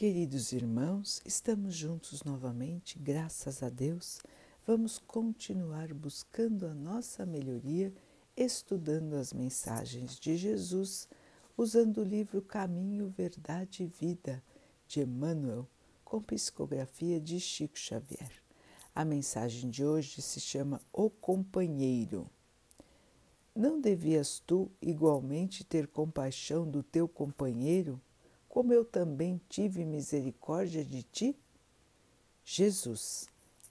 Queridos irmãos, estamos juntos novamente, graças a Deus. Vamos continuar buscando a nossa melhoria, estudando as mensagens de Jesus, usando o livro Caminho, Verdade e Vida de Emmanuel, com psicografia de Chico Xavier. A mensagem de hoje se chama O Companheiro. Não devias tu igualmente ter compaixão do teu companheiro? Como eu também tive misericórdia de ti? Jesus,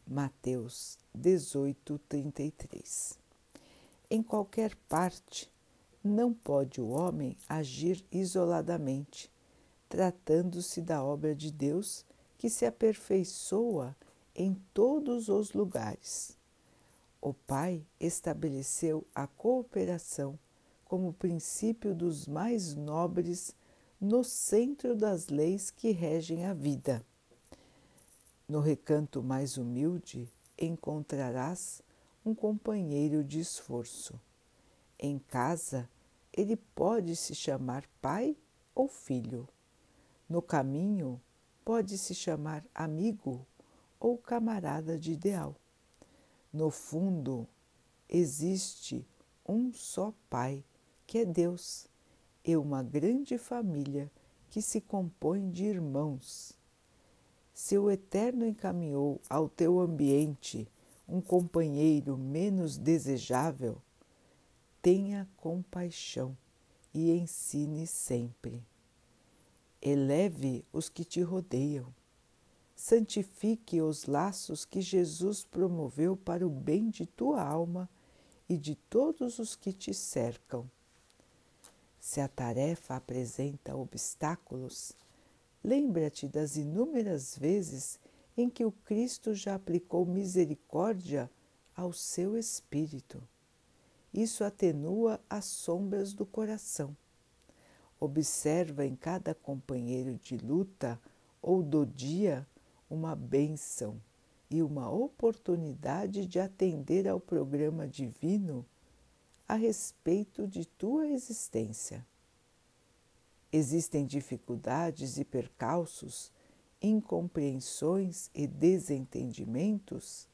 Mateus 18, 33. Em qualquer parte, não pode o homem agir isoladamente, tratando-se da obra de Deus que se aperfeiçoa em todos os lugares. O Pai estabeleceu a cooperação como princípio dos mais nobres no centro das leis que regem a vida. No recanto mais humilde encontrarás um companheiro de esforço. Em casa, ele pode se chamar pai ou filho. No caminho, pode se chamar amigo ou camarada de ideal. No fundo, existe um só Pai, que é Deus e uma grande família que se compõe de irmãos. Se o Eterno encaminhou ao teu ambiente um companheiro menos desejável, tenha compaixão e ensine sempre. Eleve os que te rodeiam. Santifique os laços que Jesus promoveu para o bem de tua alma e de todos os que te cercam se a tarefa apresenta obstáculos, lembra-te das inúmeras vezes em que o Cristo já aplicou misericórdia ao seu espírito. Isso atenua as sombras do coração. Observa em cada companheiro de luta ou do dia uma bênção e uma oportunidade de atender ao programa divino a respeito de tua existência. Existem dificuldades e percalços, incompreensões e desentendimentos?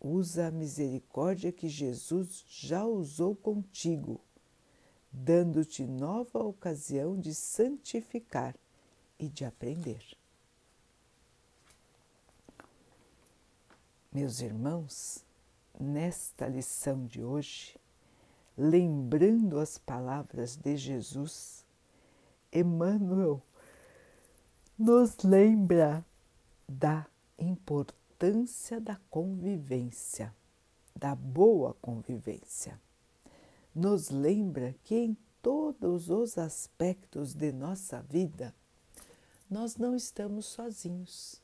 Usa a misericórdia que Jesus já usou contigo, dando-te nova ocasião de santificar e de aprender. Meus irmãos, nesta lição de hoje, lembrando as palavras de Jesus, Emmanuel nos lembra da importância da convivência, da boa convivência. Nos lembra que em todos os aspectos de nossa vida, nós não estamos sozinhos.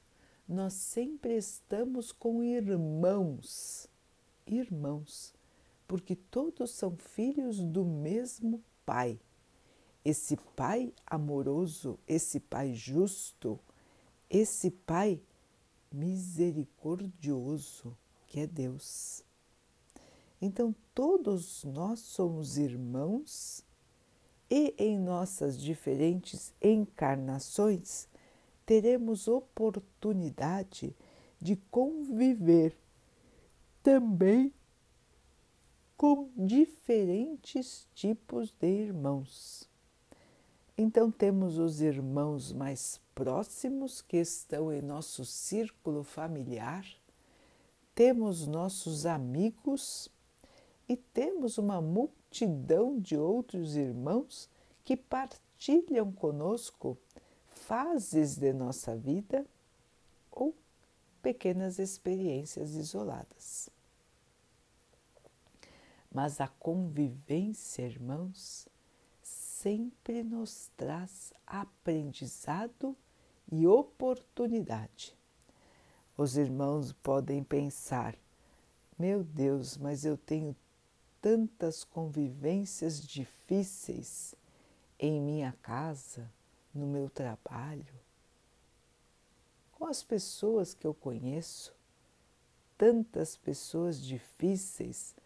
Nós sempre estamos com irmãos, irmãos porque todos são filhos do mesmo Pai. Esse Pai amoroso, esse Pai justo, esse Pai misericordioso que é Deus. Então, todos nós somos irmãos e em nossas diferentes encarnações teremos oportunidade de conviver também com diferentes tipos de irmãos. Então, temos os irmãos mais próximos que estão em nosso círculo familiar, temos nossos amigos e temos uma multidão de outros irmãos que partilham conosco fases de nossa vida ou pequenas experiências isoladas. Mas a convivência, irmãos, sempre nos traz aprendizado e oportunidade. Os irmãos podem pensar: meu Deus, mas eu tenho tantas convivências difíceis em minha casa, no meu trabalho, com as pessoas que eu conheço, tantas pessoas difíceis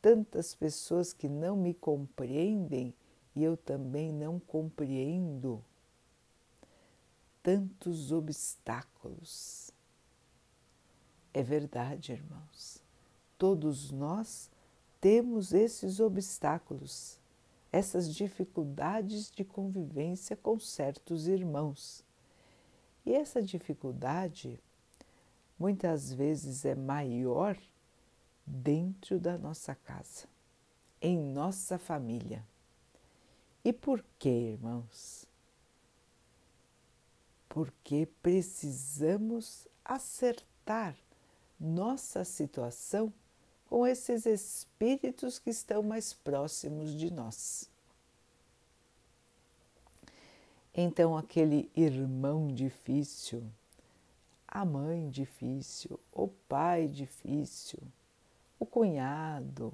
tantas pessoas que não me compreendem e eu também não compreendo. tantos obstáculos. É verdade, irmãos. Todos nós temos esses obstáculos, essas dificuldades de convivência com certos irmãos. E essa dificuldade muitas vezes é maior dentro da nossa casa, em nossa família. E por quê, irmãos? Porque precisamos acertar nossa situação com esses espíritos que estão mais próximos de nós. Então, aquele irmão difícil, a mãe difícil, o pai difícil, o cunhado,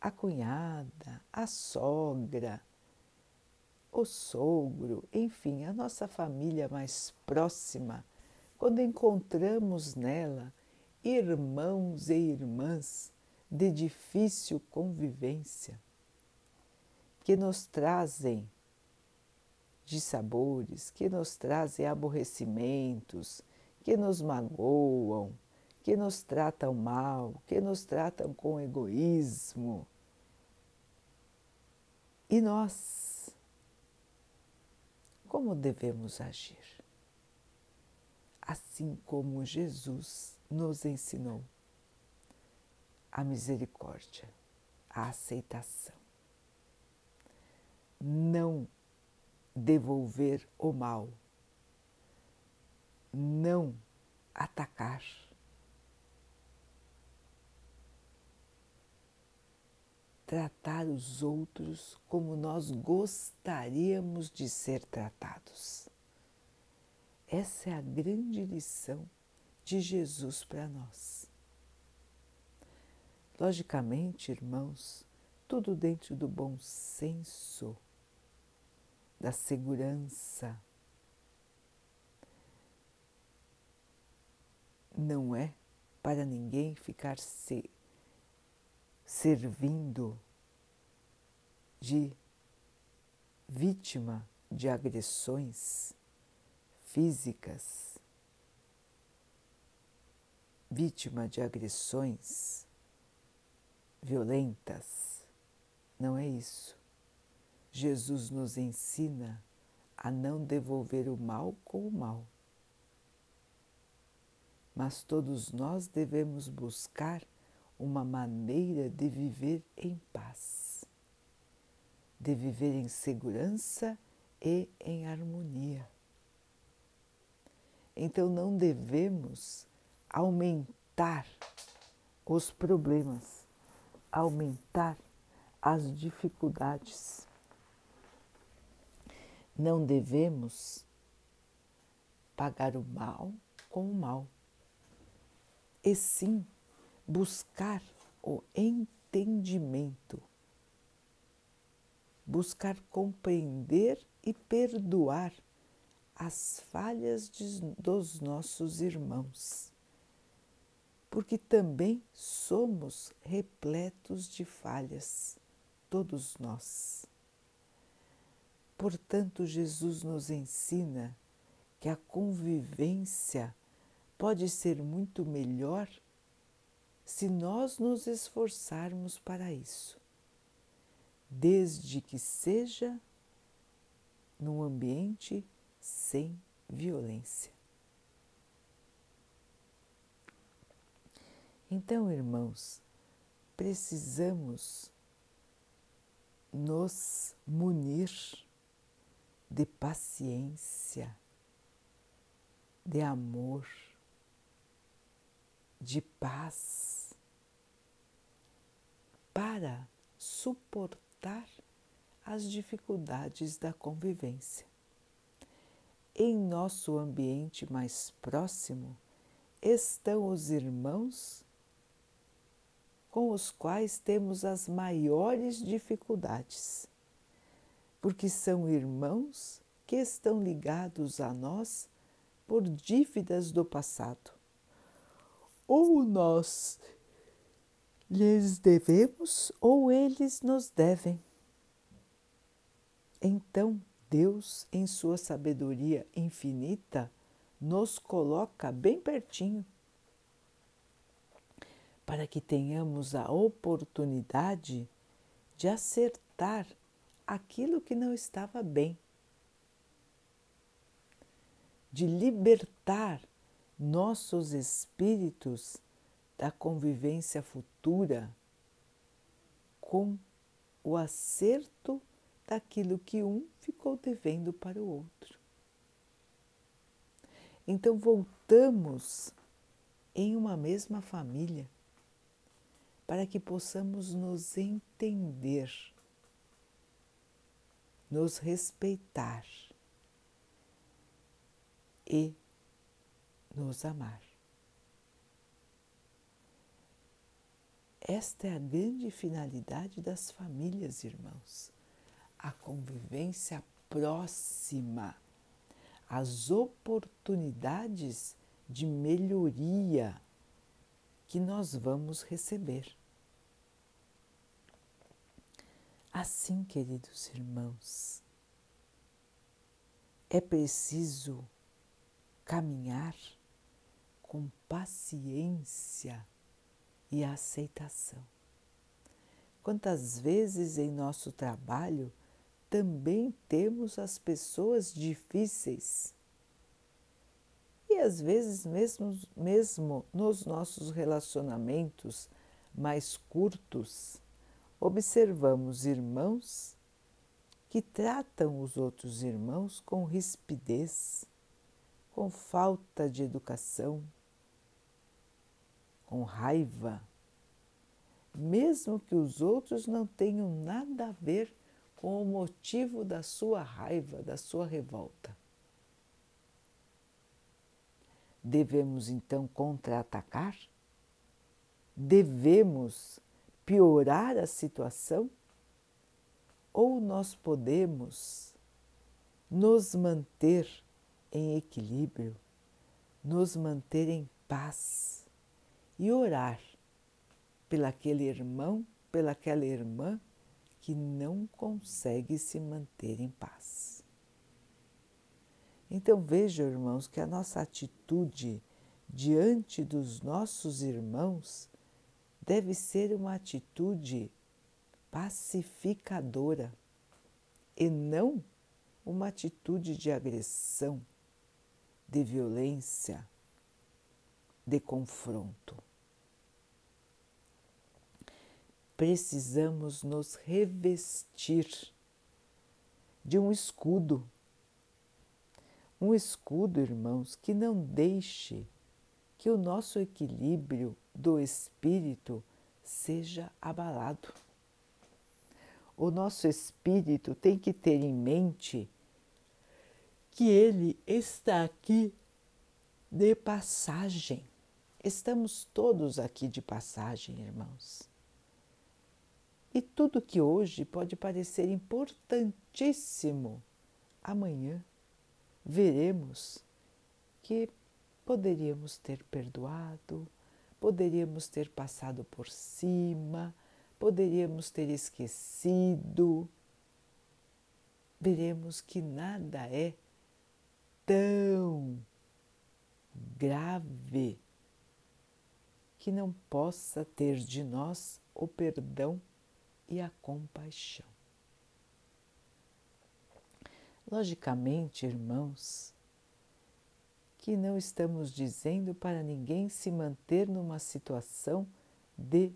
a cunhada, a sogra, o sogro, enfim, a nossa família mais próxima, quando encontramos nela irmãos e irmãs de difícil convivência, que nos trazem dissabores, que nos trazem aborrecimentos, que nos magoam, que nos tratam mal, que nos tratam com egoísmo. E nós, como devemos agir? Assim como Jesus nos ensinou a misericórdia, a aceitação. Não devolver o mal, não atacar tratar os outros como nós gostaríamos de ser tratados. Essa é a grande lição de Jesus para nós. Logicamente, irmãos, tudo dentro do bom senso, da segurança. Não é para ninguém ficar se servindo de vítima de agressões físicas, vítima de agressões violentas. Não é isso. Jesus nos ensina a não devolver o mal com o mal. Mas todos nós devemos buscar uma maneira de viver em paz, de viver em segurança e em harmonia. Então não devemos aumentar os problemas, aumentar as dificuldades. Não devemos pagar o mal com o mal, e sim buscar o entendimento, buscar compreender e perdoar as falhas de, dos nossos irmãos, porque também somos repletos de falhas, todos nós. Portanto, Jesus nos ensina que a convivência pode ser muito melhor se nós nos esforçarmos para isso, desde que seja num ambiente sem violência. Então, irmãos, precisamos nos munir de paciência, de amor, de paz para suportar as dificuldades da convivência. Em nosso ambiente mais próximo estão os irmãos com os quais temos as maiores dificuldades, porque são irmãos que estão ligados a nós por dívidas do passado. Ou nós lhes devemos ou eles nos devem. Então, Deus, em sua sabedoria infinita, nos coloca bem pertinho para que tenhamos a oportunidade de acertar aquilo que não estava bem, de libertar nossos espíritos da convivência futura com o acerto daquilo que um ficou devendo para o outro. Então voltamos em uma mesma família para que possamos nos entender, nos respeitar e nos amar. Esta é a grande finalidade das famílias, irmãos. A convivência próxima, as oportunidades de melhoria que nós vamos receber. Assim, queridos irmãos, é preciso caminhar com paciência e aceitação. Quantas vezes em nosso trabalho também temos as pessoas difíceis e às vezes mesmo, mesmo nos nossos relacionamentos mais curtos, observamos irmãos que tratam os outros irmãos com rispidez, com falta de educação, com raiva, mesmo que os outros não tenham nada a ver com o motivo da sua raiva, da sua revolta. Devemos então contra-atacar? Devemos piorar a situação? Ou nós podemos nos manter em equilíbrio, nos manter em paz? E orar pelaquele irmão, pelaquela irmã que não consegue se manter em paz. Então vejam, irmãos, que a nossa atitude diante dos nossos irmãos deve ser uma atitude pacificadora e não uma atitude de agressão, de violência, de confronto. Precisamos nos revestir de um escudo. Um escudo, irmãos, que não deixe que o nosso equilíbrio do espírito seja abalado. O nosso espírito tem que ter em mente que ele está aqui de passagem. Estamos todos aqui de passagem, irmãos. E tudo que hoje pode parecer importantíssimo, amanhã veremos que poderíamos ter perdoado, poderíamos ter passado por cima, poderíamos ter esquecido. Veremos que nada é tão grave que não possa ter de nós o perdão e a compaixão. Logicamente, irmãos, que não estamos dizendo para ninguém se manter numa situação de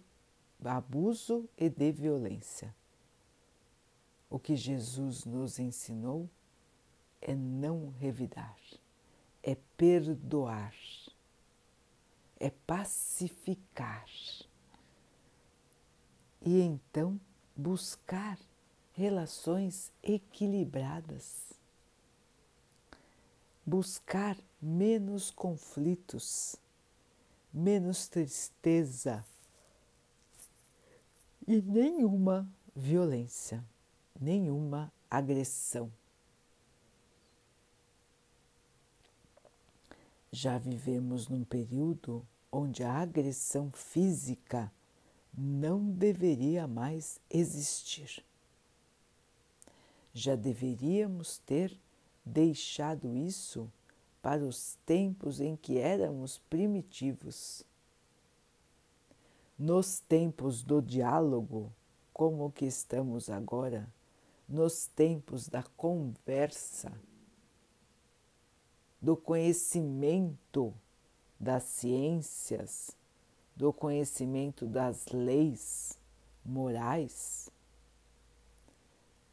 abuso e de violência. O que Jesus nos ensinou é não revidar é perdoar, é pacificar e então buscar relações equilibradas, buscar menos conflitos, menos tristeza e nenhuma violência, nenhuma agressão. Já vivemos num período onde a agressão física não deveria mais existir. Já deveríamos ter deixado isso para os tempos em que éramos primitivos. Nos tempos do diálogo, como o que estamos agora, nos tempos da conversa, do conhecimento das ciências, do conhecimento das leis morais,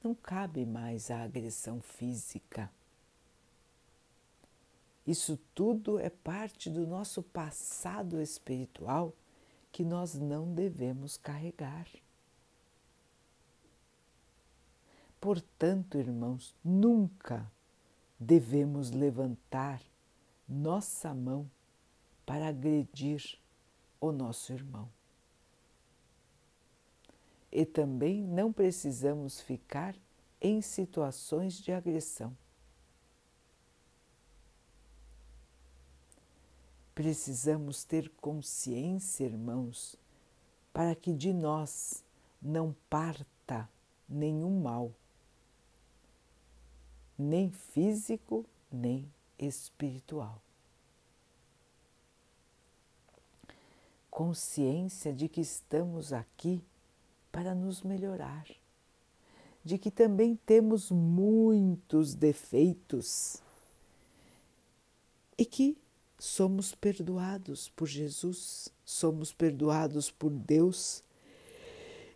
não cabe mais a agressão física. Isso tudo é parte do nosso passado espiritual que nós não devemos carregar. Portanto, irmãos, nunca devemos levantar nossa mão para agredir o nosso irmão. E também não precisamos ficar em situações de agressão. Precisamos ter consciência, irmãos, para que de nós não parta nenhum mal, nem físico, nem espiritual. consciência de que estamos aqui para nos melhorar, de que também temos muitos defeitos e que somos perdoados por Jesus, somos perdoados por Deus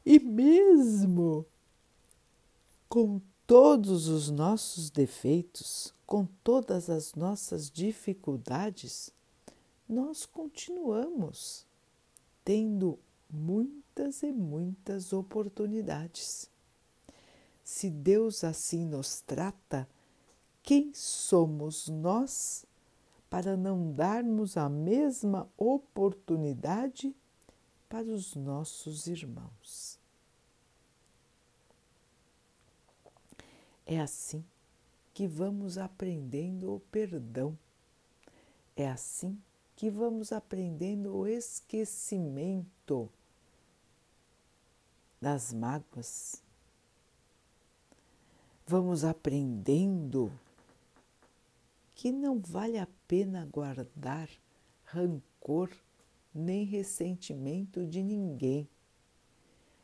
e mesmo com todos os nossos defeitos, com todas as nossas dificuldades, nós continuamos tendo muitas e muitas oportunidades. Se Deus assim nos trata, quem somos nós para não darmos a mesma oportunidade para os nossos irmãos? É assim que vamos aprendendo o perdão. É assim que vamos aprendendo o esquecimento das mágoas. Vamos aprendendo que não vale a pena guardar rancor nem ressentimento de ninguém,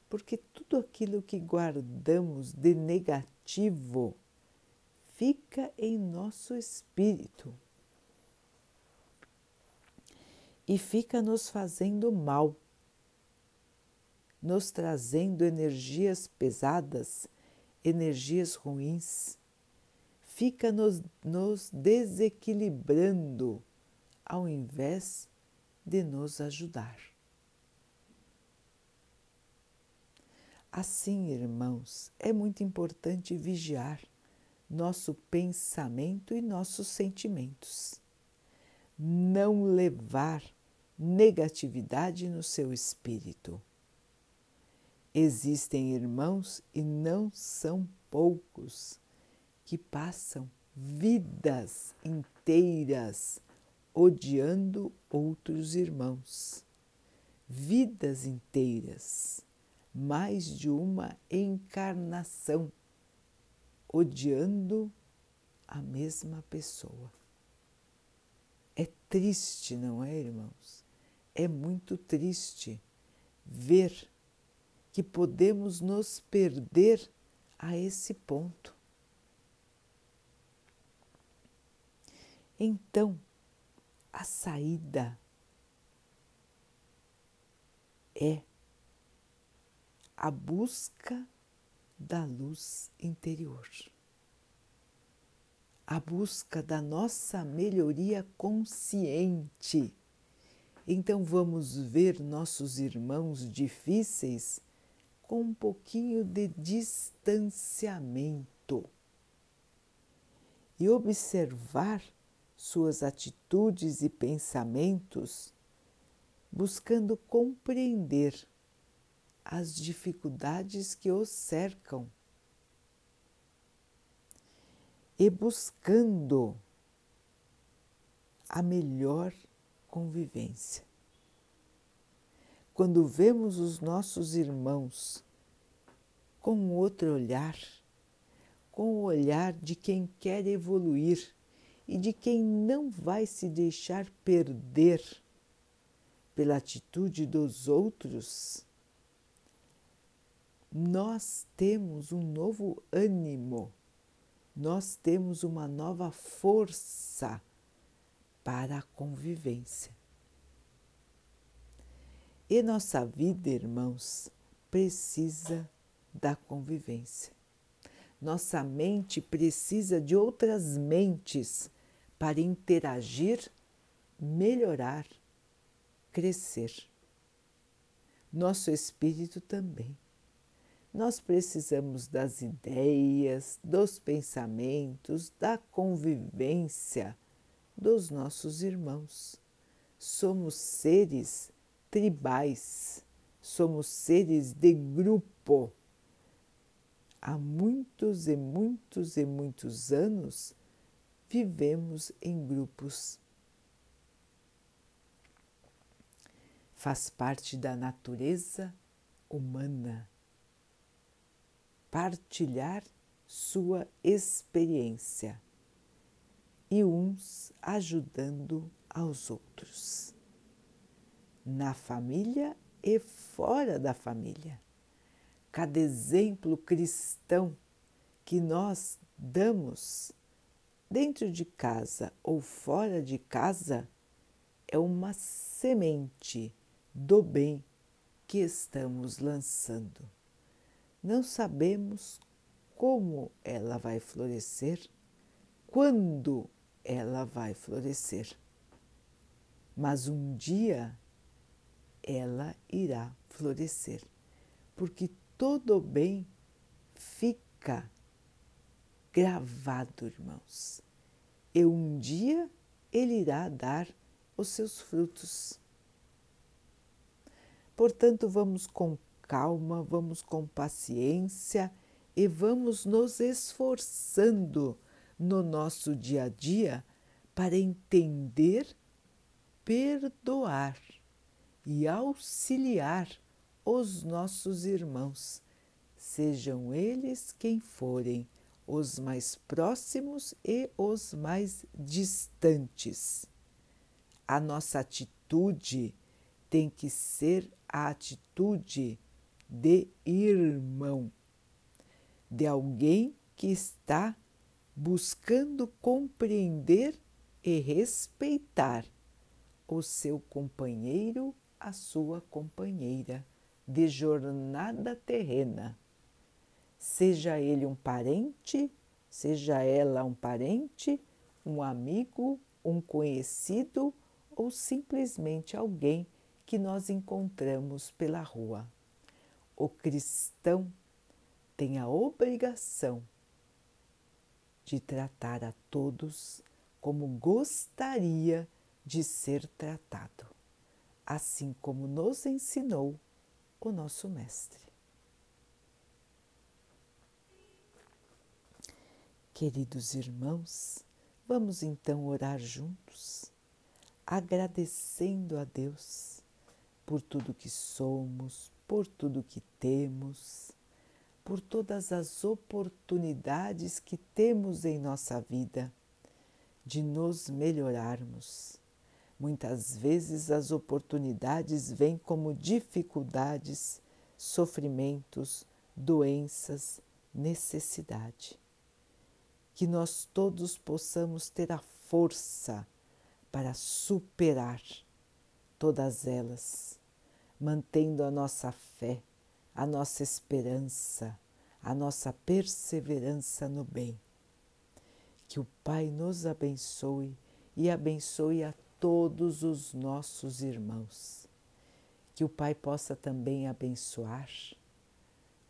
porque tudo aquilo que guardamos de negativo fica em nosso espírito e fica nos fazendo mal, nos trazendo energias pesadas, energias ruins, fica nos, nos desequilibrando ao invés de nos ajudar. Assim, irmãos, é muito importante vigiar nosso pensamento e nossos sentimentos. Não levar negatividade no seu espírito. Existem irmãos, e não são poucos, que passam vidas inteiras odiando outros irmãos. Vidas inteiras, mais de uma encarnação, odiando a mesma pessoa. É triste, não é, irmãos? é muito triste ver que podemos nos perder a esse ponto. Então, a saída é a busca da luz interior, a busca da nossa melhoria consciente. Então vamos ver nossos irmãos difíceis com um pouquinho de distanciamento e observar suas atitudes e pensamentos, buscando compreender as dificuldades que os cercam e buscando a melhor convivência. Quando vemos os nossos irmãos com outro olhar, com o olhar de quem quer evoluir e de quem não vai se deixar perder pela atitude dos outros, nós temos um novo ânimo, nós temos uma nova força para a convivência. E nossa vida, irmãos, precisa da convivência. Nossa mente precisa de outras mentes para interagir, melhorar, crescer. Nosso espírito também. Nós precisamos das ideias, dos pensamentos, da convivência dos nossos irmãos. Somos seres tribais, somos seres de grupo. Há muitos e muitos e muitos anos vivemos em grupos. Faz parte da natureza humana partilhar sua experiência e uns ajudando aos outros, na família e fora da família. Cada exemplo cristão que nós damos dentro de casa ou fora de casa é uma semente do bem que estamos lançando. Não sabemos como ela vai florescer, quando ela vai florescer, mas um dia ela irá florescer, porque todo bem fica gravado, irmãos. E um dia ele irá dar os seus frutos. Portanto, vamos com calma, vamos com paciência e vamos nos esforçando no nosso dia a dia para entender, perdoar e auxiliar os nossos irmãos, sejam eles quem forem os mais próximos e os mais distantes. A nossa atitude tem que ser a atitude de irmão, de alguém que está buscando compreender e respeitar o seu companheiro, a sua companheira de jornada terrena seja ele um parente, seja ela um parente, um amigo, um conhecido ou simplesmente alguém que nós encontramos pela rua. O cristão tem a obrigação de tratar a todos como gostaria de ser tratado, assim como nos ensinou o nosso Mestre. Queridos irmãos, vamos então orar juntos, agradecendo a Deus por tudo que somos, por tudo que temos, por todas as oportunidades que temos em nossa vida de nos melhorarmos. Muitas vezes as oportunidades vêm como dificuldades, sofrimentos, doenças, necessidade que nós todos possamos ter a força para superar todas elas, mantendo a nossa fé, a nossa esperança, a nossa perseverança no bem. Que o Pai nos abençoe e abençoe a todos os nossos irmãos. Que o Pai possa também abençoar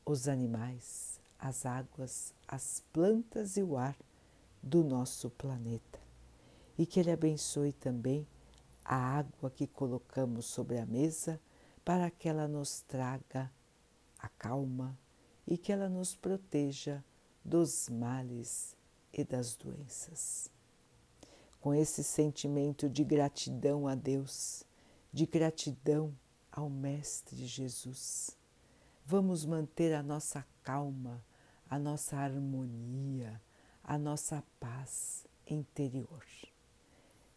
os animais, as águas, as plantas e o ar do nosso planeta. E que Ele abençoe também a água que colocamos sobre a mesa para que ela nos traga a calma e que ela nos proteja dos males e das doenças. Com esse sentimento de gratidão a Deus, de gratidão ao Mestre Jesus, vamos manter a nossa calma, a nossa harmonia, a nossa paz interior.